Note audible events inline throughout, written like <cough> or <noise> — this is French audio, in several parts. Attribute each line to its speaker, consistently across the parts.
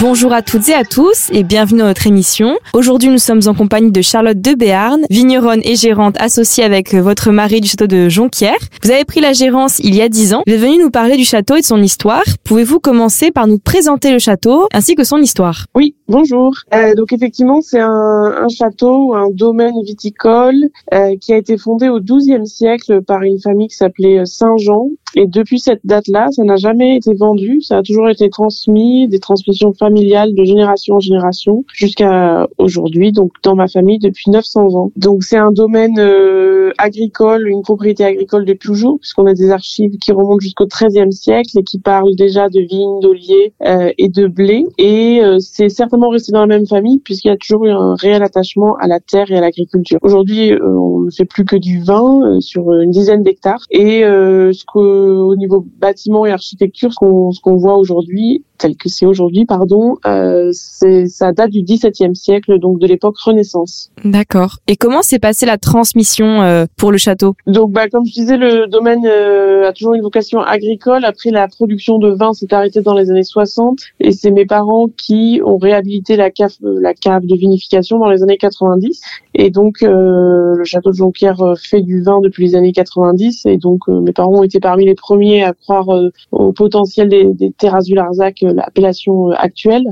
Speaker 1: Bonjour à toutes et à tous et bienvenue dans notre émission. Aujourd'hui, nous sommes en compagnie de Charlotte de Béarn, vigneronne et gérante associée avec votre mari du château de Jonquière. Vous avez pris la gérance il y a 10 ans. Vous êtes venue nous parler du château et de son histoire. Pouvez-vous commencer par nous présenter le château ainsi que son histoire?
Speaker 2: Oui, bonjour. Euh, donc effectivement, c'est un, un, château, un domaine viticole euh, qui a été fondé au XIIe siècle par une famille qui s'appelait Saint-Jean. Et depuis cette date-là, ça n'a jamais été vendu. Ça a toujours été transmis, des transmissions familiales familiale de génération en génération jusqu'à aujourd'hui, donc dans ma famille depuis 900 ans. Donc c'est un domaine euh, agricole, une propriété agricole depuis toujours, puisqu'on a des archives qui remontent jusqu'au XIIIe siècle et qui parlent déjà de vignes, d'oliers euh, et de blé. Et euh, c'est certainement resté dans la même famille puisqu'il y a toujours eu un réel attachement à la terre et à l'agriculture. Aujourd'hui, on ne fait plus que du vin sur une dizaine d'hectares. Et ce qu'au niveau bâtiment et architecture, ce qu'on ce qu'on voit aujourd'hui, tel que c'est aujourd'hui, pardon, euh, ça date du XVIIe siècle, donc de l'époque Renaissance.
Speaker 1: D'accord. Et comment s'est passée la transmission euh, pour le château?
Speaker 2: Donc, bah, comme je disais, le domaine euh, a toujours une vocation agricole. Après, la production de vin s'est arrêtée dans les années 60, et c'est mes parents qui ont réhabilité la cave, la cave de vinification dans les années 90. Et donc, le château de Jonquière fait du vin depuis les années 90, et donc mes parents ont été parmi les premiers à croire au potentiel des, des terrasses du Larzac l'appellation actuelle.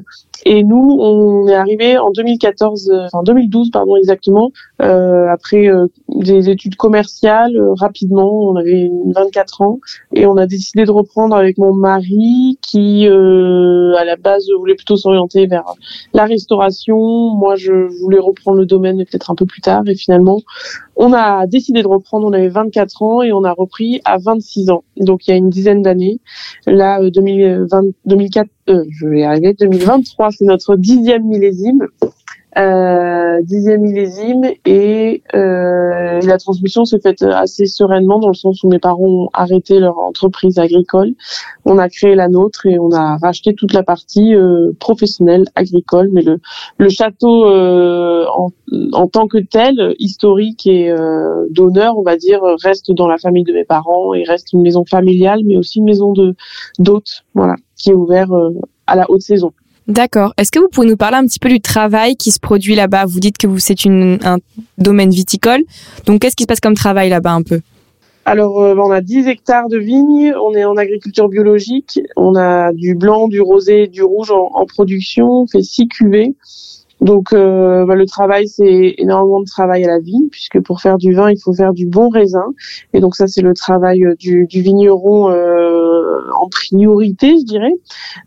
Speaker 2: Et nous, on est arrivé en 2014, euh, enfin 2012 pardon exactement, euh, après euh, des études commerciales euh, rapidement. On avait 24 ans et on a décidé de reprendre avec mon mari qui, à la base, voulait plutôt s'orienter vers la restauration. Moi, je voulais reprendre le domaine peut-être un peu plus tard. Et finalement, on a décidé de reprendre. On avait 24 ans et on a repris à 26 ans. Donc il y a une dizaine d'années. Là, 2020, 2004, je vais arriver. 2023, c'est notre dixième millésime euh, dixième millésime et euh, la transmission s'est faite assez sereinement dans le sens où mes parents ont arrêté leur entreprise agricole, on a créé la nôtre et on a racheté toute la partie euh, professionnelle agricole, mais le, le château euh, en, en, tant que tel, historique et euh, d'honneur, on va dire, reste dans la famille de mes parents et reste une maison familiale, mais aussi une maison de d'hôtes, voilà, qui est ouvert euh, à la haute saison.
Speaker 1: D'accord. Est-ce que vous pouvez nous parler un petit peu du travail qui se produit là-bas? Vous dites que c'est un domaine viticole. Donc qu'est-ce qui se passe comme travail là-bas un peu?
Speaker 2: Alors, euh, on a 10 hectares de vignes, on est en agriculture biologique, on a du blanc, du rosé, du rouge en, production, on fait 6 cuvées. Donc euh, bah, le travail, c'est énormément de travail à la vigne, puisque pour faire du vin, il faut faire du bon raisin. Et donc ça, c'est le travail euh, du, vigneron en priorité, je dirais.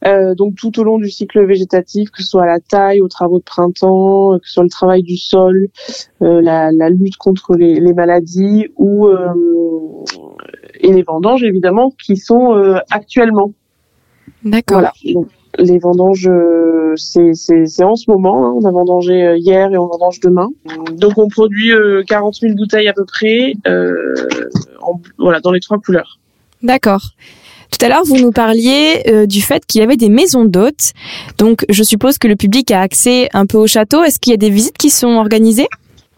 Speaker 2: Euh, donc tout au long du cycle végétatif, que ce soit à la taille, aux travaux de printemps, que ce soit le travail du sol, euh, la, la, lutte contre les, les maladies ou et les vendanges, évidemment, qui sont actuellement.
Speaker 1: D'accord. Voilà
Speaker 2: les vendanges, euh, c'est en ce moment. Hein. On a vendangé euh, hier et on vendange demain. Donc on produit 40 euh, 000 bouteilles à peu près, en, voilà, dans les trois couleurs.
Speaker 1: D'accord. Tout à l'heure, vous nous parliez du fait qu'il y avait des maisons d'hôtes. Donc, je suppose que le public a accès un peu au château. Est-ce qu'il y a des visites qui sont organisées?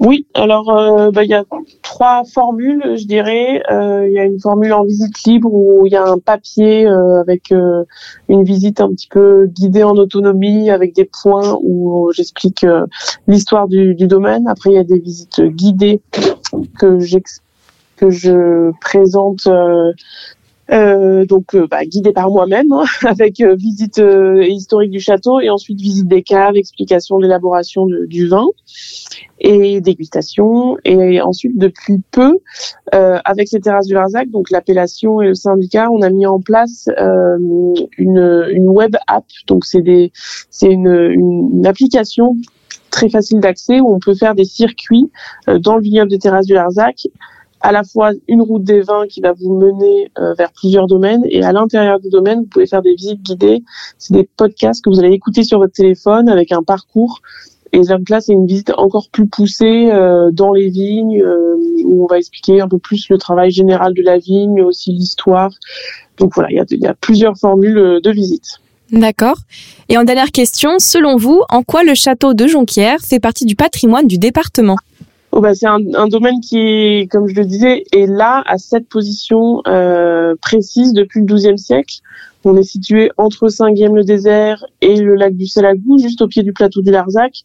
Speaker 2: Oui, alors euh, bah, il y a trois formules, je dirais. Euh, il y a une formule en visite libre où il y a un papier euh, avec une visite un petit peu guidée en autonomie avec des points où j'explique l'histoire du, domaine. Après, il y a des visites guidées que que je présente euh, donc euh, bah, guidé par moi-même, hein, <laughs> avec euh, visite historique du château et ensuite visite des caves, explication de l'élaboration du vin et dégustation. Et ensuite, depuis peu, avec ces terrasses du Larzac, donc l'appellation et le syndicat, on a mis en place une, une web app. Donc c'est des, c'est une, une application très facile d'accès où on peut faire des circuits dans le vignoble des terrasses du Larzac à la fois une route des vins qui va vous mener euh, vers plusieurs domaines et à l'intérieur du domaine, vous pouvez faire des visites guidées. C'est des podcasts que vous allez écouter sur votre téléphone avec un parcours. Et donc là, c'est une visite encore plus poussée euh, dans les vignes euh, où on va expliquer un peu plus le travail général de la vigne, mais aussi l'histoire. Donc voilà, il y a, y a plusieurs formules de visite.
Speaker 1: D'accord. Et en dernière question, selon vous, en quoi le château de Jonquière fait partie du patrimoine du département?
Speaker 2: Oh bah c'est un, domaine qui comme je le disais, est là à cette position euh, précise depuis le XIIe siècle. On est situé entre Saint-Guilhem-le-Désert et le lac du Salagou, juste au pied du plateau du Larzac.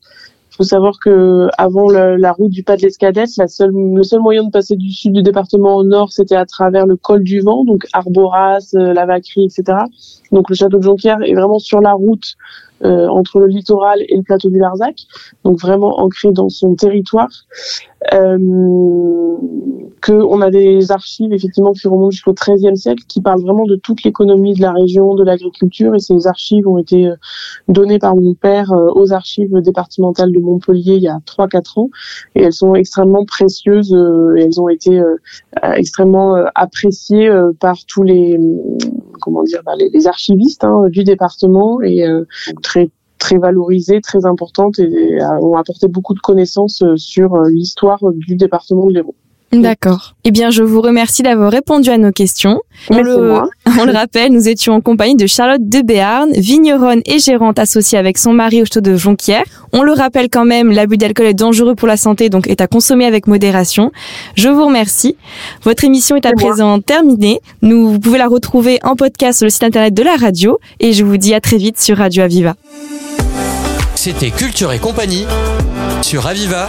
Speaker 2: Faut savoir que avant la route du pas de l'Escadette, la seule, le seul moyen de passer du sud du département au nord, c'était à travers le col du vent, donc Arboras, euh, la Vacquerie, etc. Donc le château de Jonquière est vraiment sur la route euh, entre le littoral et le plateau du Larzac, donc vraiment ancré dans son territoire. Euh, que on a des archives effectivement qui remontent jusqu'au XIIIe siècle, qui parlent vraiment de toute l'économie de la région, de l'agriculture, et ces archives ont été euh, données par mon père euh, aux archives départementales de Montpellier il y a 3-4 ans, et elles sont extrêmement précieuses, et elles ont été extrêmement appréciées par tous les comment dire les, archivistes hein, du département et très très valorisées, très importantes et ont apporté beaucoup de connaissances euh, sur euh, l'histoire du département de l'Hérault.
Speaker 1: D'accord. Eh bien, je vous remercie d'avoir répondu à nos questions.
Speaker 2: On le, <laughs>
Speaker 1: on le rappelle, nous étions en compagnie de Charlotte de Béarn, vigneronne et gérante associée avec son mari au château de Jonquière. On le rappelle quand même, l'abus d'alcool est dangereux pour la santé, donc est à consommer avec modération. Je vous remercie. Votre émission est à présent terminée. Nous, vous pouvez la retrouver en podcast sur le site internet de la radio et je vous dis à très vite sur Radio Aviva.
Speaker 3: C'était Culture et compagnie sur Aviva.